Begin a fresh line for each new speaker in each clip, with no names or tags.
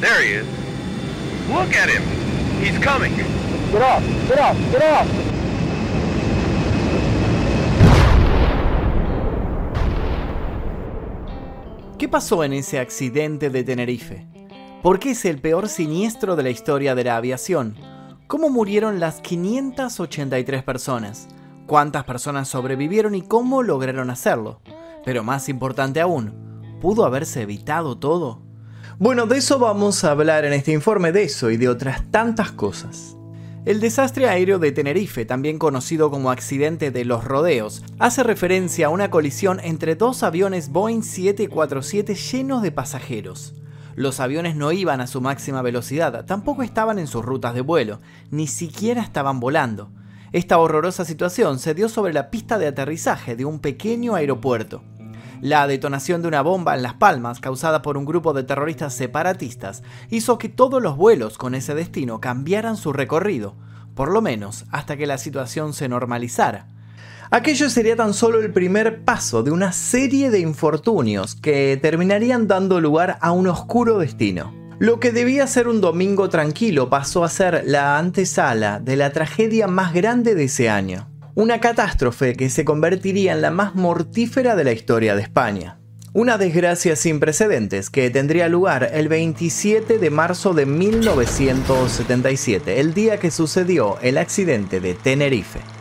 There he is. Look at him. He's coming.
Get off! Get off! Get off!
¿Qué pasó en ese accidente de Tenerife? ¿Por qué es el peor siniestro de la historia de la aviación? ¿Cómo murieron las 583 personas? ¿Cuántas personas sobrevivieron y cómo lograron hacerlo? Pero más importante aún, ¿pudo haberse evitado todo? Bueno, de eso vamos a hablar en este informe, de eso y de otras tantas cosas. El desastre aéreo de Tenerife, también conocido como accidente de los rodeos, hace referencia a una colisión entre dos aviones Boeing 747 llenos de pasajeros. Los aviones no iban a su máxima velocidad, tampoco estaban en sus rutas de vuelo, ni siquiera estaban volando. Esta horrorosa situación se dio sobre la pista de aterrizaje de un pequeño aeropuerto. La detonación de una bomba en Las Palmas, causada por un grupo de terroristas separatistas, hizo que todos los vuelos con ese destino cambiaran su recorrido, por lo menos hasta que la situación se normalizara. Aquello sería tan solo el primer paso de una serie de infortunios que terminarían dando lugar a un oscuro destino. Lo que debía ser un domingo tranquilo pasó a ser la antesala de la tragedia más grande de ese año una catástrofe que se convertiría en la más mortífera de la historia de España. Una desgracia sin precedentes que tendría lugar el 27 de marzo de 1977, el día que sucedió el accidente de Tenerife.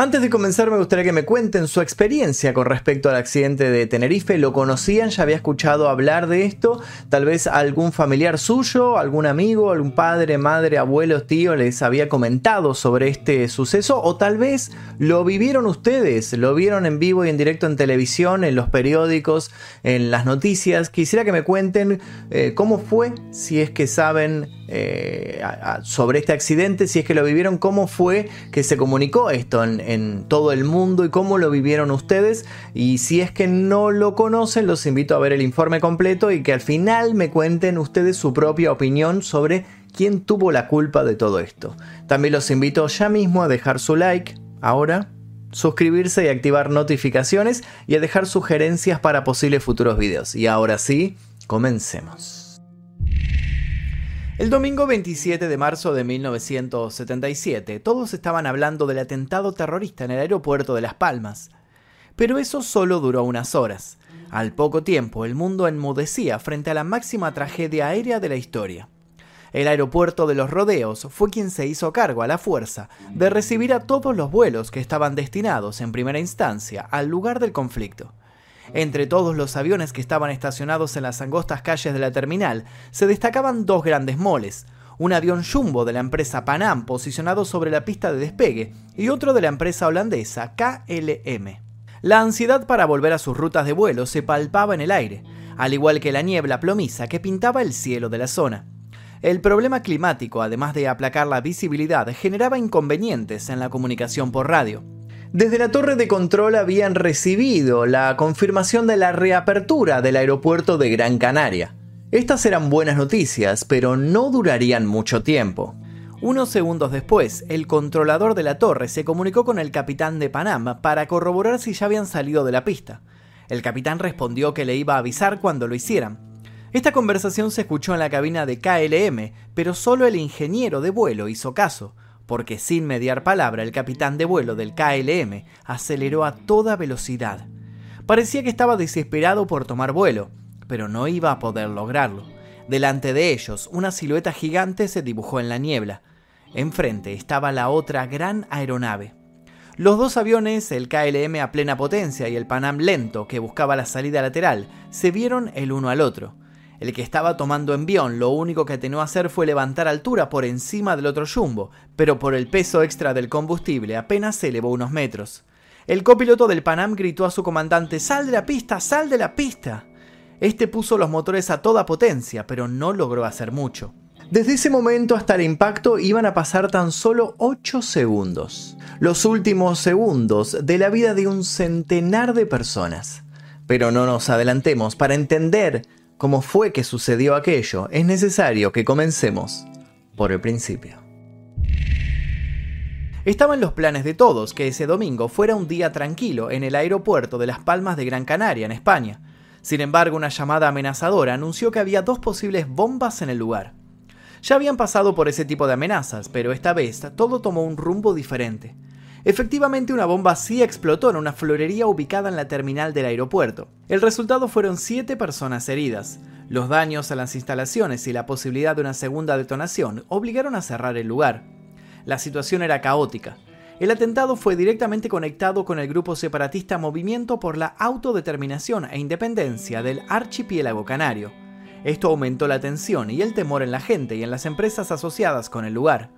Antes de comenzar me gustaría que me cuenten su experiencia con respecto al accidente de Tenerife. ¿Lo conocían? ¿Ya había escuchado hablar de esto? Tal vez algún familiar suyo, algún amigo, algún padre, madre, abuelo, tío les había comentado sobre este suceso. O tal vez lo vivieron ustedes, lo vieron en vivo y en directo en televisión, en los periódicos, en las noticias. Quisiera que me cuenten eh, cómo fue, si es que saben eh, sobre este accidente, si es que lo vivieron, cómo fue que se comunicó esto en, todo el mundo y cómo lo vivieron ustedes. Y si es que no lo conocen, los invito a ver el informe completo y que al final me cuenten ustedes su propia opinión sobre quién tuvo la culpa de todo esto. También los invito ya mismo a dejar su like, ahora, suscribirse y activar notificaciones y a dejar sugerencias para posibles futuros videos. Y ahora sí, comencemos. El domingo 27 de marzo de 1977, todos estaban hablando del atentado terrorista en el aeropuerto de Las Palmas. Pero eso solo duró unas horas. Al poco tiempo, el mundo enmudecía frente a la máxima tragedia aérea de la historia. El aeropuerto de los Rodeos fue quien se hizo cargo a la fuerza de recibir a todos los vuelos que estaban destinados en primera instancia al lugar del conflicto. Entre todos los aviones que estaban estacionados en las angostas calles de la terminal, se destacaban dos grandes moles, un avión jumbo de la empresa Panam posicionado sobre la pista de despegue y otro de la empresa holandesa KLM. La ansiedad para volver a sus rutas de vuelo se palpaba en el aire, al igual que la niebla plomiza que pintaba el cielo de la zona. El problema climático, además de aplacar la visibilidad, generaba inconvenientes en la comunicación por radio. Desde la torre de control habían recibido la confirmación de la reapertura del aeropuerto de Gran Canaria. Estas eran buenas noticias, pero no durarían mucho tiempo. Unos segundos después, el controlador de la torre se comunicó con el capitán de Panamá para corroborar si ya habían salido de la pista. El capitán respondió que le iba a avisar cuando lo hicieran. Esta conversación se escuchó en la cabina de KLM, pero solo el ingeniero de vuelo hizo caso porque sin mediar palabra el capitán de vuelo del KLM aceleró a toda velocidad. Parecía que estaba desesperado por tomar vuelo, pero no iba a poder lograrlo. Delante de ellos, una silueta gigante se dibujó en la niebla. Enfrente estaba la otra gran aeronave. Los dos aviones, el KLM a plena potencia y el Panam lento que buscaba la salida lateral, se vieron el uno al otro. El que estaba tomando envión lo único que atenó a hacer fue levantar altura por encima del otro jumbo, pero por el peso extra del combustible apenas se elevó unos metros. El copiloto del Panam gritó a su comandante ¡Sal de la pista! ¡Sal de la pista! Este puso los motores a toda potencia, pero no logró hacer mucho. Desde ese momento hasta el impacto iban a pasar tan solo 8 segundos. Los últimos segundos de la vida de un centenar de personas. Pero no nos adelantemos para entender cómo fue que sucedió aquello, es necesario que comencemos por el principio. Estaba en los planes de todos que ese domingo fuera un día tranquilo en el aeropuerto de Las Palmas de Gran Canaria, en España. Sin embargo, una llamada amenazadora anunció que había dos posibles bombas en el lugar. Ya habían pasado por ese tipo de amenazas, pero esta vez todo tomó un rumbo diferente. Efectivamente, una bomba sí explotó en una florería ubicada en la terminal del aeropuerto. El resultado fueron siete personas heridas. Los daños a las instalaciones y la posibilidad de una segunda detonación obligaron a cerrar el lugar. La situación era caótica. El atentado fue directamente conectado con el grupo separatista Movimiento por la Autodeterminación e Independencia del Archipiélago Canario. Esto aumentó la tensión y el temor en la gente y en las empresas asociadas con el lugar.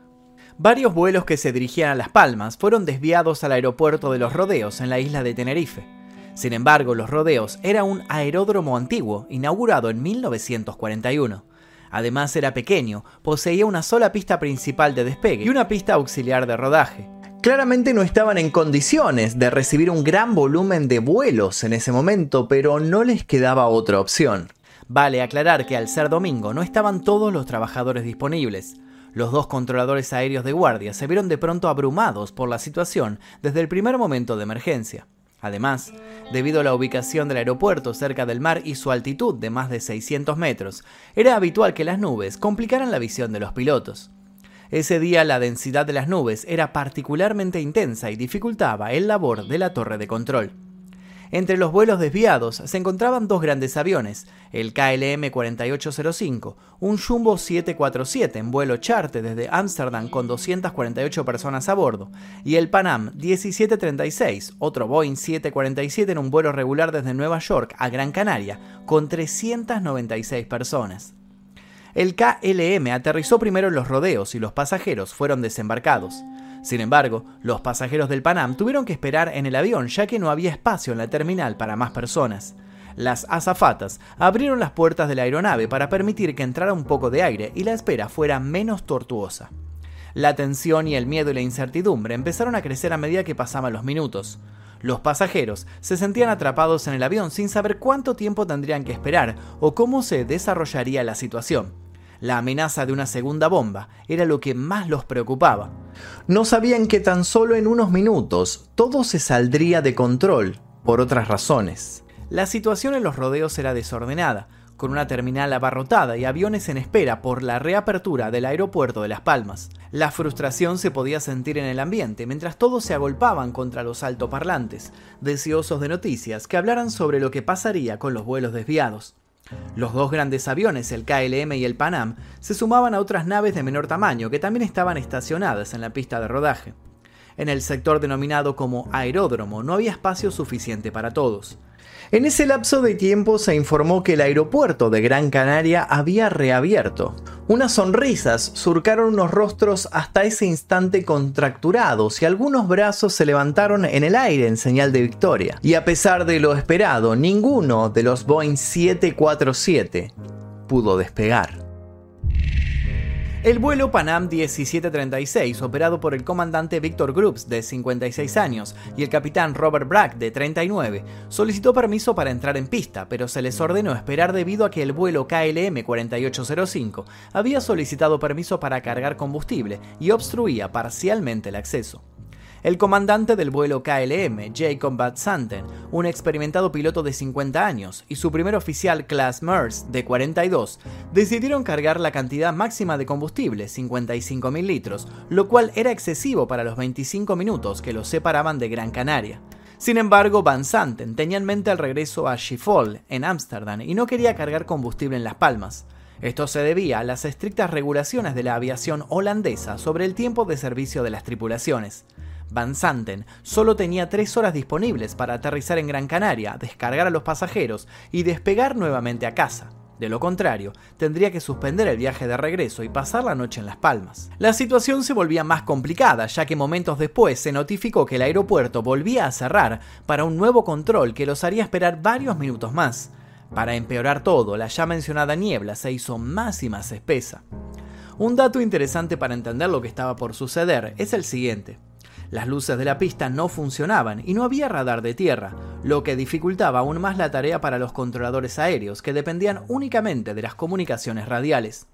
Varios vuelos que se dirigían a Las Palmas fueron desviados al aeropuerto de los Rodeos en la isla de Tenerife. Sin embargo, Los Rodeos era un aeródromo antiguo, inaugurado en 1941. Además era pequeño, poseía una sola pista principal de despegue y una pista auxiliar de rodaje. Claramente no estaban en condiciones de recibir un gran volumen de vuelos en ese momento, pero no les quedaba otra opción. Vale aclarar que al ser domingo no estaban todos los trabajadores disponibles. Los dos controladores aéreos de guardia se vieron de pronto abrumados por la situación desde el primer momento de emergencia. Además, debido a la ubicación del aeropuerto cerca del mar y su altitud de más de 600 metros, era habitual que las nubes complicaran la visión de los pilotos. Ese día la densidad de las nubes era particularmente intensa y dificultaba el labor de la torre de control. Entre los vuelos desviados se encontraban dos grandes aviones, el KLM 4805, un Jumbo 747 en vuelo charter desde Ámsterdam con 248 personas a bordo, y el Pan 1736, otro Boeing 747 en un vuelo regular desde Nueva York a Gran Canaria, con 396 personas. El KLM aterrizó primero en los rodeos y los pasajeros fueron desembarcados. Sin embargo, los pasajeros del Panam tuvieron que esperar en el avión ya que no había espacio en la terminal para más personas. Las azafatas abrieron las puertas de la aeronave para permitir que entrara un poco de aire y la espera fuera menos tortuosa. La tensión y el miedo y la incertidumbre empezaron a crecer a medida que pasaban los minutos. Los pasajeros se sentían atrapados en el avión sin saber cuánto tiempo tendrían que esperar o cómo se desarrollaría la situación. La amenaza de una segunda bomba era lo que más los preocupaba. No sabían que tan solo en unos minutos todo se saldría de control por otras razones. La situación en los rodeos era desordenada, con una terminal abarrotada y aviones en espera por la reapertura del aeropuerto de Las Palmas. La frustración se podía sentir en el ambiente mientras todos se agolpaban contra los altoparlantes, deseosos de noticias que hablaran sobre lo que pasaría con los vuelos desviados. Los dos grandes aviones, el KLM y el Pan se sumaban a otras naves de menor tamaño que también estaban estacionadas en la pista de rodaje. En el sector denominado como aeródromo no había espacio suficiente para todos. En ese lapso de tiempo se informó que el aeropuerto de Gran Canaria había reabierto. Unas sonrisas surcaron unos rostros hasta ese instante contracturados y algunos brazos se levantaron en el aire en señal de victoria. Y a pesar de lo esperado, ninguno de los Boeing 747 pudo despegar. El vuelo Panam 1736, operado por el comandante Victor Groups, de 56 años, y el capitán Robert Bragg, de 39, solicitó permiso para entrar en pista, pero se les ordenó esperar debido a que el vuelo KLM 4805 había solicitado permiso para cargar combustible y obstruía parcialmente el acceso. El comandante del vuelo KLM, Jacob Van Santen, un experimentado piloto de 50 años, y su primer oficial Class MERS, de 42, decidieron cargar la cantidad máxima de combustible, 55.000 litros, lo cual era excesivo para los 25 minutos que los separaban de Gran Canaria. Sin embargo, Van Santen tenía en mente el regreso a Schiphol, en Ámsterdam, y no quería cargar combustible en Las Palmas. Esto se debía a las estrictas regulaciones de la aviación holandesa sobre el tiempo de servicio de las tripulaciones. Van Santen solo tenía tres horas disponibles para aterrizar en Gran Canaria, descargar a los pasajeros y despegar nuevamente a casa. De lo contrario, tendría que suspender el viaje de regreso y pasar la noche en Las Palmas. La situación se volvía más complicada, ya que momentos después se notificó que el aeropuerto volvía a cerrar para un nuevo control que los haría esperar varios minutos más. Para empeorar todo, la ya mencionada niebla se hizo más y más espesa. Un dato interesante para entender lo que estaba por suceder es el siguiente. Las luces de la pista no funcionaban y no había radar de tierra, lo que dificultaba aún más la tarea para los controladores aéreos que dependían únicamente de las comunicaciones radiales.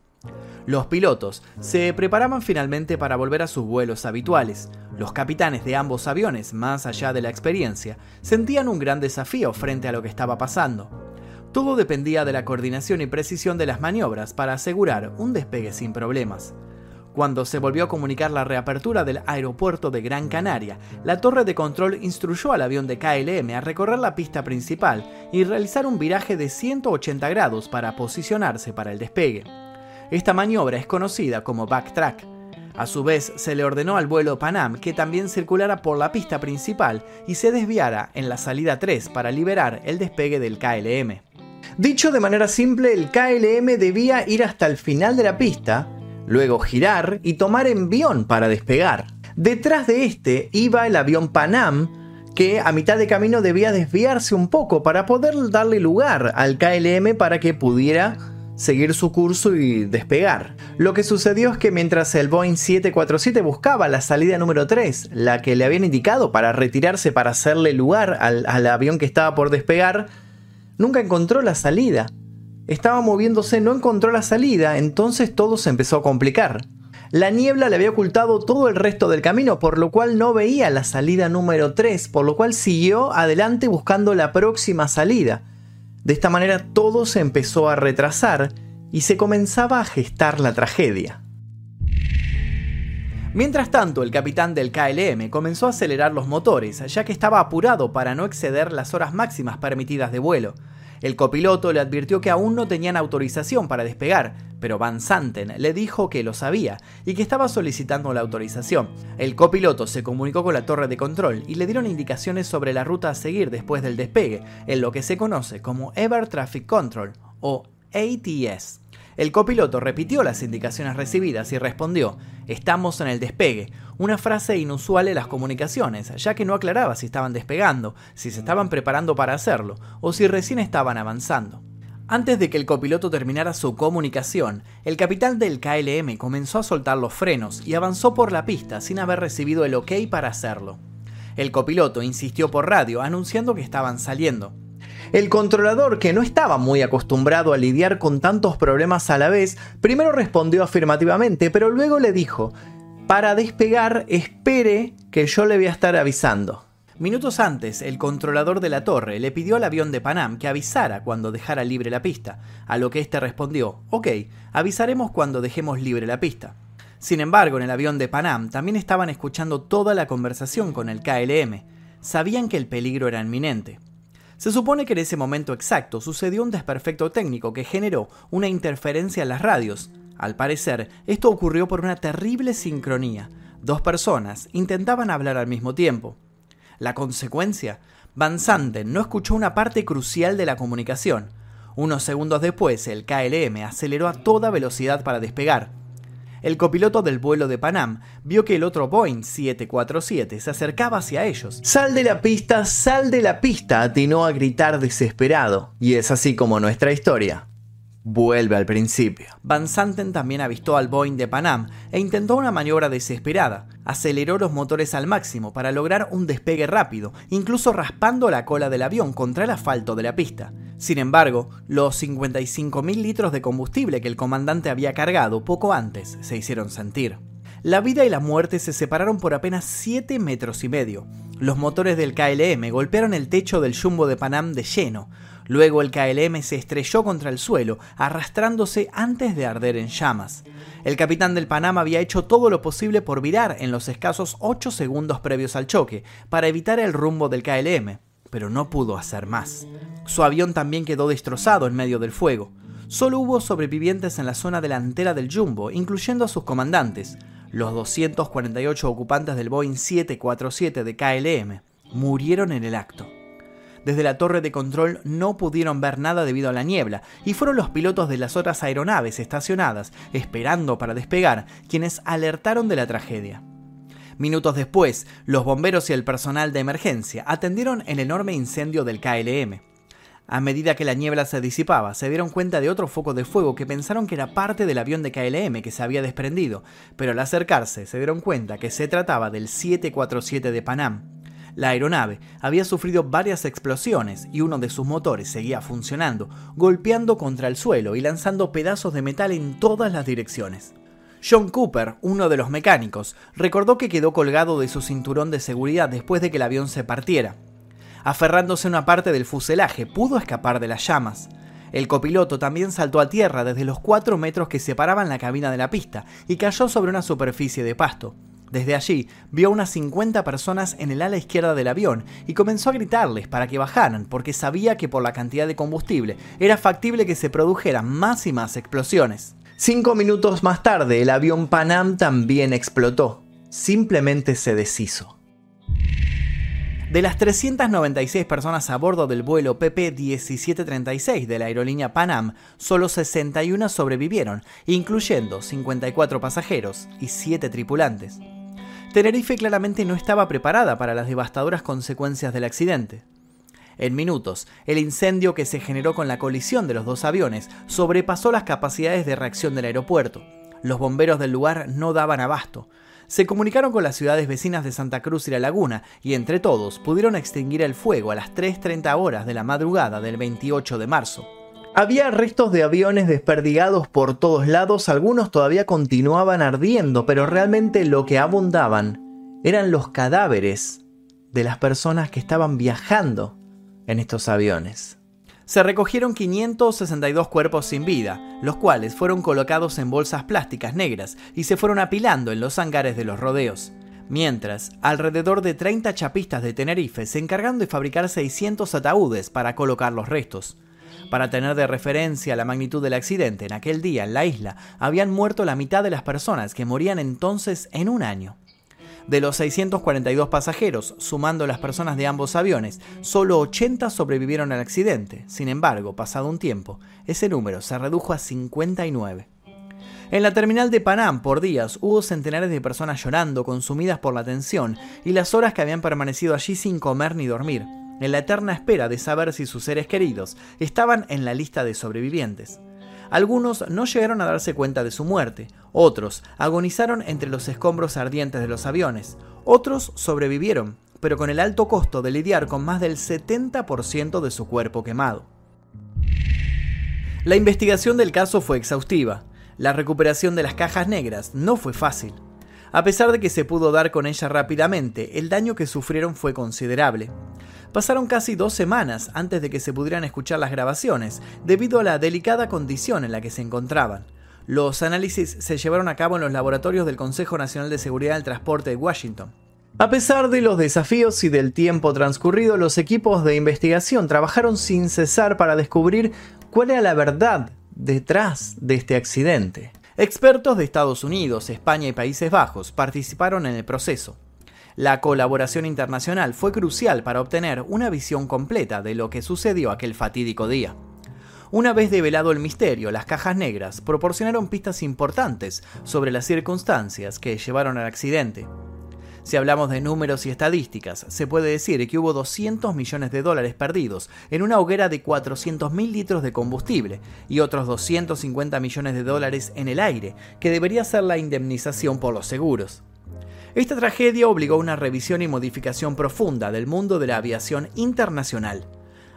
Los pilotos se preparaban finalmente para volver a sus vuelos habituales. Los capitanes de ambos aviones, más allá de la experiencia, sentían un gran desafío frente a lo que estaba pasando. Todo dependía de la coordinación y precisión de las maniobras para asegurar un despegue sin problemas. Cuando se volvió a comunicar la reapertura del aeropuerto de Gran Canaria, la torre de control instruyó al avión de KLM a recorrer la pista principal y realizar un viraje de 180 grados para posicionarse para el despegue. Esta maniobra es conocida como backtrack. A su vez, se le ordenó al vuelo Panam que también circulara por la pista principal y se desviara en la salida 3 para liberar el despegue del KLM. Dicho de manera simple, el KLM debía ir hasta el final de la pista, luego girar y tomar envión para despegar. Detrás de este iba el avión Panam, que a mitad de camino debía desviarse un poco para poder darle lugar al KLM para que pudiera seguir su curso y despegar. Lo que sucedió es que mientras el Boeing 747 buscaba la salida número 3, la que le habían indicado para retirarse para hacerle lugar al, al avión que estaba por despegar, nunca encontró la salida estaba moviéndose, no encontró la salida, entonces todo se empezó a complicar. La niebla le había ocultado todo el resto del camino, por lo cual no veía la salida número 3, por lo cual siguió adelante buscando la próxima salida. De esta manera todo se empezó a retrasar y se comenzaba a gestar la tragedia. Mientras tanto, el capitán del KLM comenzó a acelerar los motores, ya que estaba apurado para no exceder las horas máximas permitidas de vuelo. El copiloto le advirtió que aún no tenían autorización para despegar, pero Van Santen le dijo que lo sabía y que estaba solicitando la autorización. El copiloto se comunicó con la torre de control y le dieron indicaciones sobre la ruta a seguir después del despegue, en lo que se conoce como Ever Traffic Control o ATS. El copiloto repitió las indicaciones recibidas y respondió, estamos en el despegue, una frase inusual en las comunicaciones, ya que no aclaraba si estaban despegando, si se estaban preparando para hacerlo, o si recién estaban avanzando. Antes de que el copiloto terminara su comunicación, el capitán del KLM comenzó a soltar los frenos y avanzó por la pista sin haber recibido el ok para hacerlo. El copiloto insistió por radio anunciando que estaban saliendo. El controlador, que no estaba muy acostumbrado a lidiar con tantos problemas a la vez, primero respondió afirmativamente, pero luego le dijo, para despegar espere que yo le voy a estar avisando. Minutos antes, el controlador de la torre le pidió al avión de Panam que avisara cuando dejara libre la pista, a lo que éste respondió, ok, avisaremos cuando dejemos libre la pista. Sin embargo, en el avión de Panam también estaban escuchando toda la conversación con el KLM. Sabían que el peligro era inminente. Se supone que en ese momento exacto sucedió un desperfecto técnico que generó una interferencia en las radios. Al parecer, esto ocurrió por una terrible sincronía. Dos personas intentaban hablar al mismo tiempo. La consecuencia, Van Santen no escuchó una parte crucial de la comunicación. Unos segundos después, el KLM aceleró a toda velocidad para despegar el copiloto del vuelo de Panam vio que el otro Boeing 747 se acercaba hacia ellos. Sal de la pista, sal de la pista, atinó a gritar desesperado. Y es así como nuestra historia vuelve al principio. Van Santen también avistó al Boeing de Panam e intentó una maniobra desesperada. Aceleró los motores al máximo para lograr un despegue rápido, incluso raspando la cola del avión contra el asfalto de la pista. Sin embargo, los 55.000 litros de combustible que el comandante había cargado poco antes se hicieron sentir. La vida y la muerte se separaron por apenas 7 metros y medio. Los motores del KLM golpearon el techo del jumbo de Panam de lleno, Luego el KLM se estrelló contra el suelo, arrastrándose antes de arder en llamas. El capitán del Panamá había hecho todo lo posible por virar en los escasos 8 segundos previos al choque, para evitar el rumbo del KLM, pero no pudo hacer más. Su avión también quedó destrozado en medio del fuego. Solo hubo sobrevivientes en la zona delantera del Jumbo, incluyendo a sus comandantes. Los 248 ocupantes del Boeing 747 de KLM murieron en el acto. Desde la torre de control no pudieron ver nada debido a la niebla, y fueron los pilotos de las otras aeronaves estacionadas, esperando para despegar, quienes alertaron de la tragedia. Minutos después, los bomberos y el personal de emergencia atendieron el enorme incendio del KLM. A medida que la niebla se disipaba, se dieron cuenta de otro foco de fuego que pensaron que era parte del avión de KLM que se había desprendido, pero al acercarse se dieron cuenta que se trataba del 747 de Panam. La aeronave había sufrido varias explosiones y uno de sus motores seguía funcionando, golpeando contra el suelo y lanzando pedazos de metal en todas las direcciones. John Cooper, uno de los mecánicos, recordó que quedó colgado de su cinturón de seguridad después de que el avión se partiera. Aferrándose a una parte del fuselaje, pudo escapar de las llamas. El copiloto también saltó a tierra desde los 4 metros que separaban la cabina de la pista y cayó sobre una superficie de pasto. Desde allí vio unas 50 personas en el ala izquierda del avión y comenzó a gritarles para que bajaran porque sabía que por la cantidad de combustible era factible que se produjeran más y más explosiones. Cinco minutos más tarde el avión Panam también explotó. Simplemente se deshizo. De las 396 personas a bordo del vuelo PP-1736 de la aerolínea Panam, solo 61 sobrevivieron, incluyendo 54 pasajeros y 7 tripulantes. Tenerife claramente no estaba preparada para las devastadoras consecuencias del accidente. En minutos, el incendio que se generó con la colisión de los dos aviones sobrepasó las capacidades de reacción del aeropuerto. Los bomberos del lugar no daban abasto. Se comunicaron con las ciudades vecinas de Santa Cruz y La Laguna y entre todos pudieron extinguir el fuego a las 3.30 horas de la madrugada del 28 de marzo. Había restos de aviones desperdigados por todos lados, algunos todavía continuaban ardiendo, pero realmente lo que abundaban eran los cadáveres de las personas que estaban viajando en estos aviones. Se recogieron 562 cuerpos sin vida, los cuales fueron colocados en bolsas plásticas negras y se fueron apilando en los hangares de los rodeos. Mientras, alrededor de 30 chapistas de Tenerife se encargaron de fabricar 600 ataúdes para colocar los restos. Para tener de referencia la magnitud del accidente, en aquel día en la isla habían muerto la mitad de las personas que morían entonces en un año. De los 642 pasajeros, sumando las personas de ambos aviones, solo 80 sobrevivieron al accidente. Sin embargo, pasado un tiempo, ese número se redujo a 59. En la terminal de Panam, por días, hubo centenares de personas llorando, consumidas por la tensión y las horas que habían permanecido allí sin comer ni dormir en la eterna espera de saber si sus seres queridos estaban en la lista de sobrevivientes. Algunos no llegaron a darse cuenta de su muerte, otros agonizaron entre los escombros ardientes de los aviones, otros sobrevivieron, pero con el alto costo de lidiar con más del 70% de su cuerpo quemado. La investigación del caso fue exhaustiva. La recuperación de las cajas negras no fue fácil. A pesar de que se pudo dar con ella rápidamente, el daño que sufrieron fue considerable. Pasaron casi dos semanas antes de que se pudieran escuchar las grabaciones, debido a la delicada condición en la que se encontraban. Los análisis se llevaron a cabo en los laboratorios del Consejo Nacional de Seguridad del Transporte de Washington. A pesar de los desafíos y del tiempo transcurrido, los equipos de investigación trabajaron sin cesar para descubrir cuál era la verdad detrás de este accidente. Expertos de Estados Unidos, España y Países Bajos participaron en el proceso. La colaboración internacional fue crucial para obtener una visión completa de lo que sucedió aquel fatídico día. Una vez develado el misterio, las cajas negras proporcionaron pistas importantes sobre las circunstancias que llevaron al accidente. Si hablamos de números y estadísticas, se puede decir que hubo 200 millones de dólares perdidos en una hoguera de 400.000 litros de combustible y otros 250 millones de dólares en el aire, que debería ser la indemnización por los seguros. Esta tragedia obligó a una revisión y modificación profunda del mundo de la aviación internacional.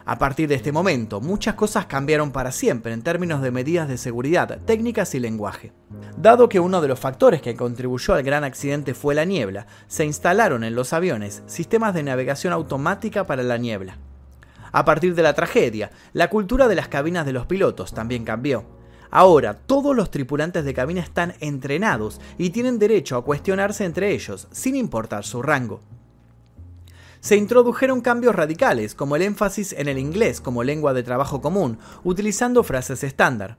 A partir de este momento, muchas cosas cambiaron para siempre en términos de medidas de seguridad, técnicas y lenguaje. Dado que uno de los factores que contribuyó al gran accidente fue la niebla, se instalaron en los aviones sistemas de navegación automática para la niebla. A partir de la tragedia, la cultura de las cabinas de los pilotos también cambió. Ahora, todos los tripulantes de cabina están entrenados y tienen derecho a cuestionarse entre ellos, sin importar su rango. Se introdujeron cambios radicales, como el énfasis en el inglés como lengua de trabajo común, utilizando frases estándar.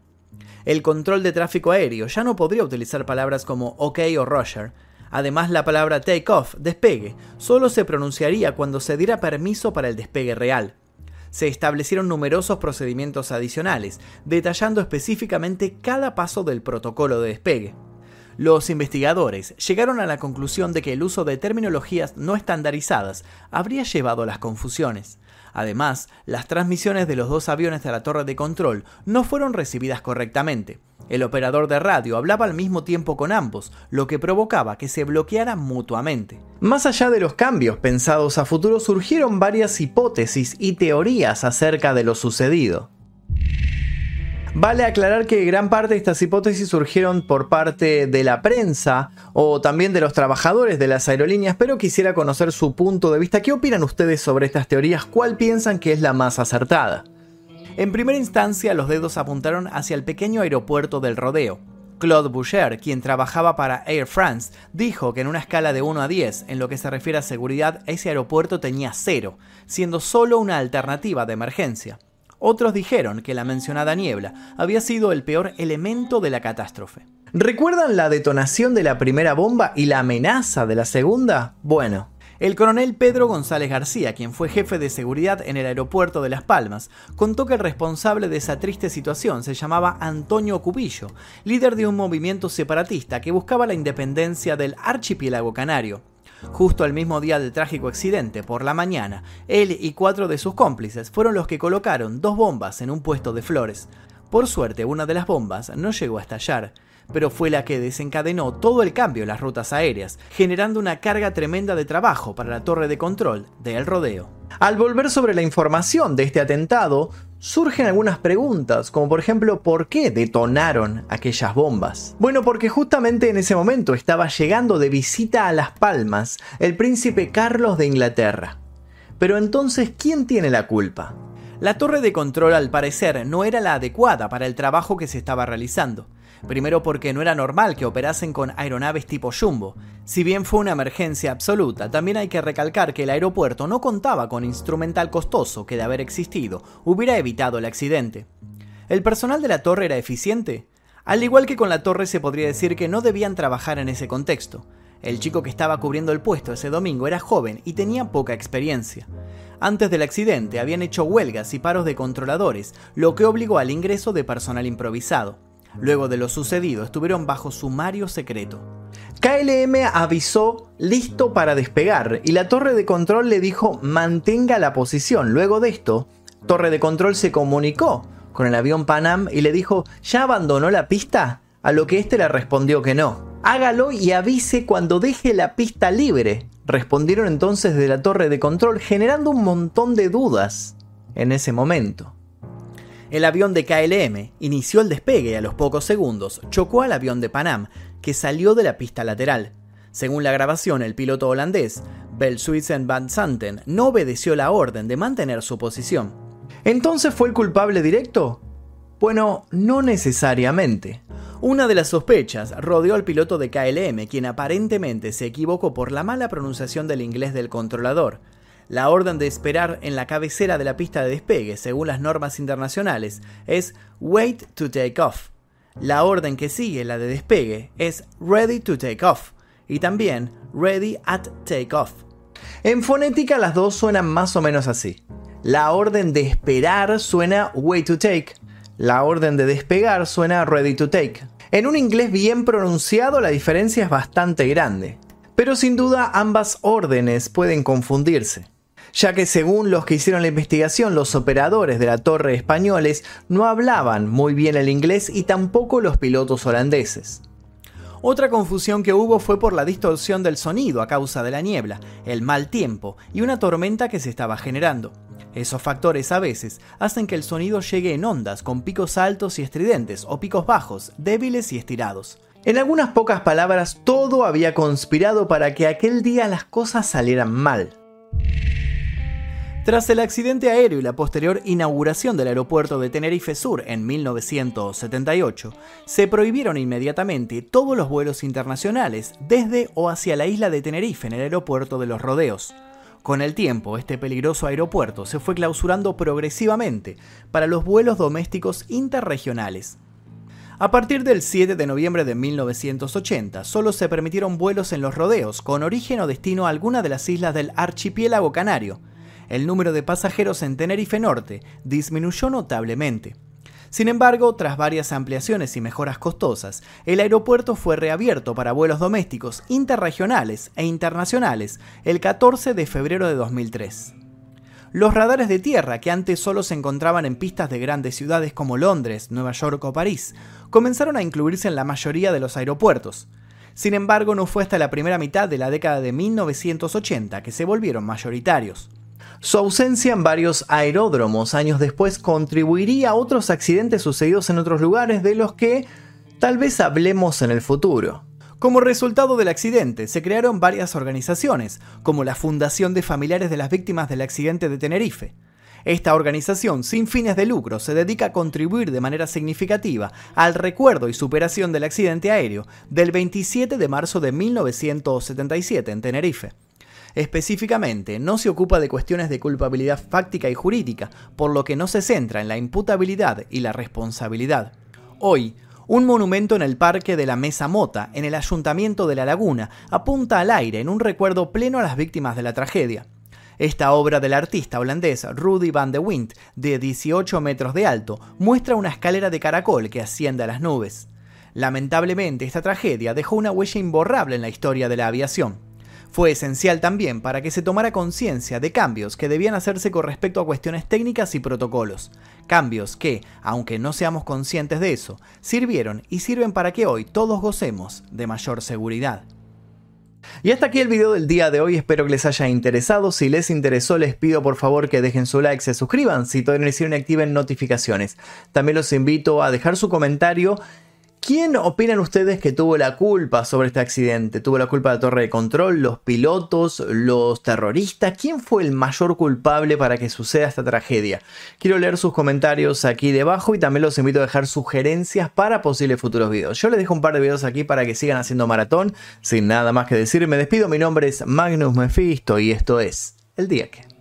El control de tráfico aéreo ya no podría utilizar palabras como OK o Roger. Además, la palabra take off, despegue, solo se pronunciaría cuando se diera permiso para el despegue real se establecieron numerosos procedimientos adicionales, detallando específicamente cada paso del protocolo de despegue. Los investigadores llegaron a la conclusión de que el uso de terminologías no estandarizadas habría llevado a las confusiones. Además, las transmisiones de los dos aviones de la torre de control no fueron recibidas correctamente. El operador de radio hablaba al mismo tiempo con ambos, lo que provocaba que se bloquearan mutuamente. Más allá de los cambios pensados a futuro, surgieron varias hipótesis y teorías acerca de lo sucedido. Vale aclarar que gran parte de estas hipótesis surgieron por parte de la prensa o también de los trabajadores de las aerolíneas, pero quisiera conocer su punto de vista. ¿Qué opinan ustedes sobre estas teorías? ¿Cuál piensan que es la más acertada? En primera instancia, los dedos apuntaron hacia el pequeño aeropuerto del rodeo. Claude Boucher, quien trabajaba para Air France, dijo que en una escala de 1 a 10, en lo que se refiere a seguridad, ese aeropuerto tenía cero, siendo solo una alternativa de emergencia. Otros dijeron que la mencionada niebla había sido el peor elemento de la catástrofe. ¿Recuerdan la detonación de la primera bomba y la amenaza de la segunda? Bueno, el coronel Pedro González García, quien fue jefe de seguridad en el aeropuerto de Las Palmas, contó que el responsable de esa triste situación se llamaba Antonio Cubillo, líder de un movimiento separatista que buscaba la independencia del archipiélago canario. Justo al mismo día del trágico accidente, por la mañana, él y cuatro de sus cómplices fueron los que colocaron dos bombas en un puesto de flores. Por suerte, una de las bombas no llegó a estallar pero fue la que desencadenó todo el cambio en las rutas aéreas, generando una carga tremenda de trabajo para la torre de control del rodeo. Al volver sobre la información de este atentado, surgen algunas preguntas, como por ejemplo, ¿por qué detonaron aquellas bombas? Bueno, porque justamente en ese momento estaba llegando de visita a Las Palmas el príncipe Carlos de Inglaterra. Pero entonces, ¿quién tiene la culpa? La torre de control al parecer no era la adecuada para el trabajo que se estaba realizando. Primero porque no era normal que operasen con aeronaves tipo Jumbo. Si bien fue una emergencia absoluta, también hay que recalcar que el aeropuerto no contaba con instrumental costoso que de haber existido hubiera evitado el accidente. ¿El personal de la torre era eficiente? Al igual que con la torre se podría decir que no debían trabajar en ese contexto. El chico que estaba cubriendo el puesto ese domingo era joven y tenía poca experiencia. Antes del accidente habían hecho huelgas y paros de controladores, lo que obligó al ingreso de personal improvisado. Luego de lo sucedido, estuvieron bajo sumario secreto. KLM avisó listo para despegar y la torre de control le dijo mantenga la posición. Luego de esto, torre de control se comunicó con el avión Panam y le dijo ¿ya abandonó la pista? A lo que éste le respondió que no. Hágalo y avise cuando deje la pista libre. Respondieron entonces de la torre de control generando un montón de dudas en ese momento. El avión de KLM inició el despegue y a los pocos segundos chocó al avión de Panam, que salió de la pista lateral. Según la grabación, el piloto holandés, Belsuizen van Santen, no obedeció la orden de mantener su posición. ¿Entonces fue el culpable directo? Bueno, no necesariamente. Una de las sospechas rodeó al piloto de KLM, quien aparentemente se equivocó por la mala pronunciación del inglés del controlador. La orden de esperar en la cabecera de la pista de despegue, según las normas internacionales, es Wait to take off. La orden que sigue, la de despegue, es Ready to take off y también Ready at take off. En fonética las dos suenan más o menos así. La orden de esperar suena Wait to take, la orden de despegar suena ready to take. En un inglés bien pronunciado la diferencia es bastante grande, pero sin duda ambas órdenes pueden confundirse, ya que según los que hicieron la investigación, los operadores de la torre españoles no hablaban muy bien el inglés y tampoco los pilotos holandeses. Otra confusión que hubo fue por la distorsión del sonido a causa de la niebla, el mal tiempo y una tormenta que se estaba generando. Esos factores a veces hacen que el sonido llegue en ondas con picos altos y estridentes o picos bajos, débiles y estirados. En algunas pocas palabras, todo había conspirado para que aquel día las cosas salieran mal. Tras el accidente aéreo y la posterior inauguración del aeropuerto de Tenerife Sur en 1978, se prohibieron inmediatamente todos los vuelos internacionales desde o hacia la isla de Tenerife en el aeropuerto de los Rodeos. Con el tiempo, este peligroso aeropuerto se fue clausurando progresivamente para los vuelos domésticos interregionales. A partir del 7 de noviembre de 1980, solo se permitieron vuelos en los rodeos con origen o destino a alguna de las islas del archipiélago canario. El número de pasajeros en Tenerife Norte disminuyó notablemente. Sin embargo, tras varias ampliaciones y mejoras costosas, el aeropuerto fue reabierto para vuelos domésticos, interregionales e internacionales el 14 de febrero de 2003. Los radares de tierra, que antes solo se encontraban en pistas de grandes ciudades como Londres, Nueva York o París, comenzaron a incluirse en la mayoría de los aeropuertos. Sin embargo, no fue hasta la primera mitad de la década de 1980 que se volvieron mayoritarios. Su ausencia en varios aeródromos años después contribuiría a otros accidentes sucedidos en otros lugares de los que tal vez hablemos en el futuro. Como resultado del accidente, se crearon varias organizaciones, como la Fundación de Familiares de las Víctimas del Accidente de Tenerife. Esta organización sin fines de lucro se dedica a contribuir de manera significativa al recuerdo y superación del accidente aéreo del 27 de marzo de 1977 en Tenerife. Específicamente, no se ocupa de cuestiones de culpabilidad fáctica y jurídica, por lo que no se centra en la imputabilidad y la responsabilidad. Hoy, un monumento en el Parque de la Mesa Mota, en el Ayuntamiento de La Laguna, apunta al aire en un recuerdo pleno a las víctimas de la tragedia. Esta obra del artista holandés Rudy van de Wind, de 18 metros de alto, muestra una escalera de caracol que asciende a las nubes. Lamentablemente, esta tragedia dejó una huella imborrable en la historia de la aviación. Fue esencial también para que se tomara conciencia de cambios que debían hacerse con respecto a cuestiones técnicas y protocolos. Cambios que, aunque no seamos conscientes de eso, sirvieron y sirven para que hoy todos gocemos de mayor seguridad. Y hasta aquí el video del día de hoy, espero que les haya interesado. Si les interesó, les pido por favor que dejen su like, se suscriban si todavía no hicieron y activen notificaciones. También los invito a dejar su comentario ¿Quién opinan ustedes que tuvo la culpa sobre este accidente? ¿Tuvo la culpa la torre de control, los pilotos, los terroristas? ¿Quién fue el mayor culpable para que suceda esta tragedia? Quiero leer sus comentarios aquí debajo y también los invito a dejar sugerencias para posibles futuros videos. Yo les dejo un par de videos aquí para que sigan haciendo maratón. Sin nada más que decir, me despido. Mi nombre es Magnus Mephisto y esto es El Día Que.